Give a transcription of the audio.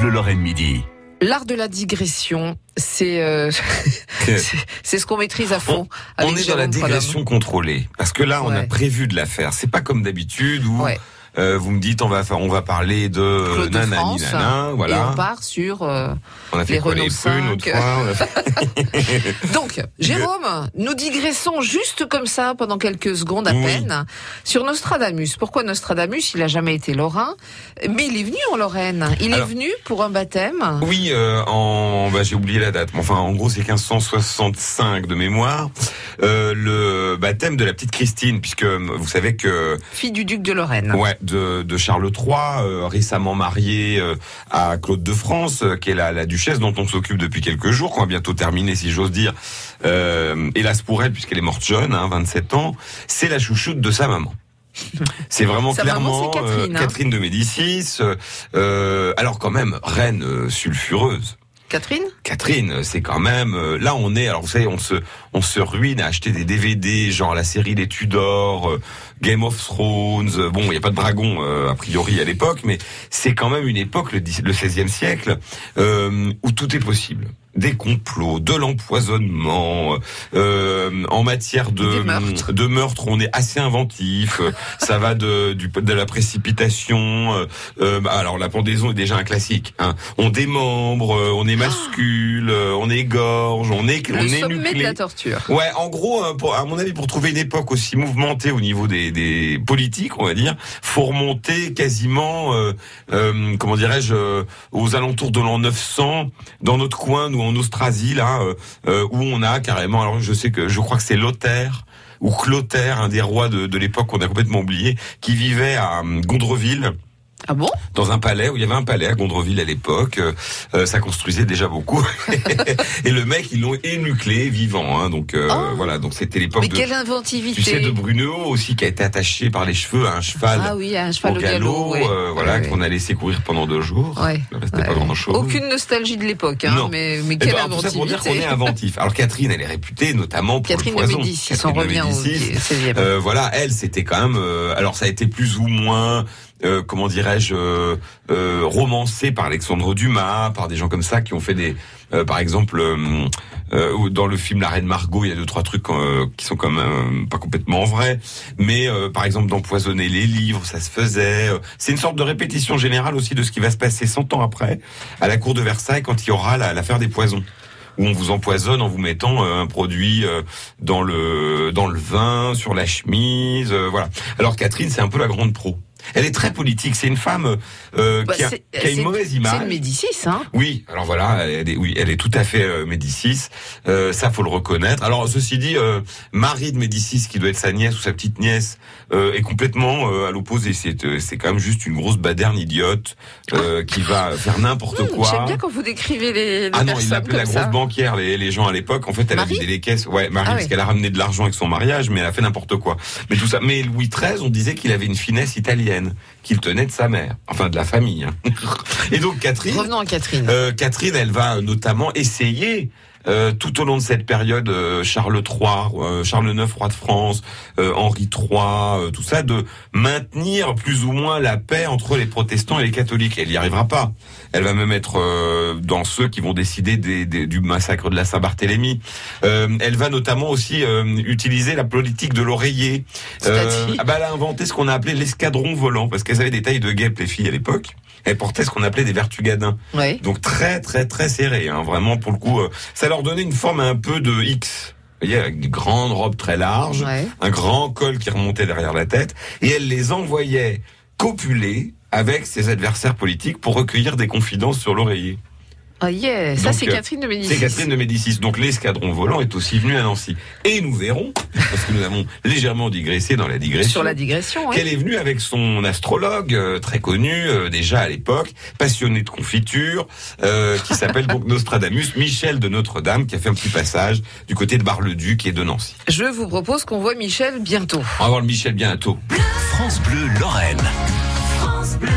Bleu Lorraine Midi. L'art de la digression, c'est euh, c'est ce qu'on maîtrise à fond. On, est dans la digression contrôlée parce que là, on a prévu de la faire. C'est pas comme d'habitude où euh, vous me dites on va on va parler de Claude de France, voilà. Et on part sur euh, on a fait les Renault les 5. Donc, Jérôme, nous digressons juste comme ça pendant quelques secondes à peine sur Nostradamus. Pourquoi Nostradamus? Il a jamais été lorrain, mais il est venu en Lorraine. Il est venu pour un baptême. Oui, euh, en bah, j'ai oublié la date. Enfin, en gros, c'est 1565 de mémoire. Euh, le baptême de la petite Christine, puisque vous savez que fille du duc de Lorraine. Ouais, de, de Charles III, euh, récemment marié euh, à Claude de France, euh, qui est la, la, duchesse dont on s'occupe depuis quelques jours, qu'on va bientôt terminer, si j'ose dire. hélas pour elle, puisqu'elle est morte jeune, hein, 27 ans. C'est la chouchoute de sa maman. C'est vraiment clairement Catherine, hein. Catherine, de Médicis. alors quand même, reine sulfureuse. Catherine? Catherine, c'est quand même là on est alors vous savez on se on se ruine à acheter des DVD genre la série Les Tudors, Game of Thrones. Bon, il n'y a pas de dragon a priori à l'époque, mais c'est quand même une époque le, le 16e siècle euh, où tout est possible des complots, de l'empoisonnement, euh, en matière de meurtres. de meurtre, on est assez inventif. ça va de du, de la précipitation. Euh, euh alors la pendaison est déjà un classique. Hein. On démembre, euh, on émascule, euh, on égorge, on est on est sommet de la torture. Ouais, en gros, pour, à mon avis, pour trouver une époque aussi mouvementée au niveau des, des politiques, on va dire, faut remonter quasiment, euh, comment dirais-je, aux alentours de l'an 900 dans notre coin, nous en Austrasie là, euh, euh, où on a carrément. Alors je sais que je crois que c'est Lothaire ou Clotaire, un des rois de, de l'époque qu'on a complètement oublié, qui vivait à euh, Gondreville. Ah bon? Dans un palais où il y avait un palais à Gondreville à l'époque, euh, ça construisait déjà beaucoup. et le mec ils l'ont énuclé vivant, hein, donc euh, Oh. voilà, donc c'était l'époque Mais de quelle inventivité tu sais de Brunehaut aussi qui a été attaché par les cheveux à un cheval Ah oui, un cheval au au galop. ouais. euh, voilà Ouais, qu'on a laissé courir pendant deux jours. Ouais. Il restait pas grand chose. Aucune nostalgie de l'époque, hein, Non. mais, mais Eh quelle ben, tout ça pour dire qu'on inventivité. est inventif. Alors Catherine, elle est réputée notamment pour Catherine le de poison. Médicis, Catherine on de revient au Médicis. 16e. Euh, voilà, elle, c'était quand même. euh, alors, ça a été plus ou moins, euh, comment dirais-je, euh, euh, romancé par Alexandre Dumas, par des gens comme ça qui ont fait des, euh, par exemple, euh, dans le film La Reine Margot, il y a deux trois trucs qui sont quand même pas complètement vrais, mais par exemple d'empoisonner les livres, ça se faisait. C'est une sorte de répétition générale aussi de ce qui va se passer 100 ans après à la cour de Versailles quand il y aura la- l'affaire des poisons où on vous empoisonne en vous mettant un produit dans le dans le vin, sur la chemise, euh, voilà. Alors Catherine, c'est un peu la grande pro. Elle est très politique. C'est une femme euh, Bah, qui, a, c'est- qui a une c'est- mauvaise C'est image. une Médicis, hein Oui, alors voilà, elle est, oui, elle est tout à fait euh, Médicis. Euh, ça, faut le reconnaître. Alors, ceci dit, euh, Marie de Médicis, qui doit être sa nièce ou sa petite nièce, euh, est complètement euh, à l'opposé. C'est, euh, c'est quand même juste une grosse baderne idiote euh, qui va faire n'importe Hum, quoi. J'aime bien quand vous décrivez les, les Ah non, il l'appelait la grosse ça. banquière, les, les gens à l'époque. En fait, elle a Marie vidé les caisses. Ouais, Marie, Ah parce oui. qu'elle a ramené de l'argent avec son mariage, mais elle a fait n'importe quoi. Mais tout ça. Mais Louis XIII, on disait qu'il avait une finesse italienne, qu'il tenait de sa mère, enfin de la famille. hein. Et donc Catherine, Revenons à Catherine. euh, Catherine, elle va notamment essayer. Euh, tout au long de cette période, euh, Charles III, euh, Charles IX, roi de France, euh, Henri III, euh, tout ça, de maintenir plus ou moins la paix entre les protestants et les catholiques. Elle n'y arrivera pas. Elle va même être euh, dans ceux qui vont décider des- des- du massacre de la Saint-Barthélemy. Euh, elle va notamment aussi euh, utiliser la politique de l'oreiller. C'est-à-dire ah bah, elle a inventé ce qu'on a appelé l'escadron volant, parce qu'elles avaient des tailles de guêpes, les filles, à l'époque. Elles portaient ce qu'on appelait des vertugadins. Ouais. Donc très très très serré, hein, vraiment pour le coup. euh, ça leur donnait une forme un peu de X. Vous voyez, avec une grande robe très large, Ouais. un grand col qui remontait derrière la tête, et elle les envoyait copuler avec ses adversaires politiques pour recueillir des confidences sur l'oreiller. Ah yeah, ça c'est euh, Catherine de Médicis. C'est Catherine de Médicis. Donc l'escadron volant est aussi venu à Nancy. Et nous verrons, parce que nous avons légèrement digressé dans la digression, Sur la digression, ouais. qu'elle est venue avec son astrologue euh, très connu euh, déjà à l'époque, passionné de confiture, euh, qui s'appelle donc Nostradamus, Michel de Notre-Dame, qui a fait un petit passage du côté de Bar-le-Duc et de Nancy. Je vous propose qu'on voit Michel bientôt. On va voir le Michel bientôt. France Bleu Lorraine. France Bleu.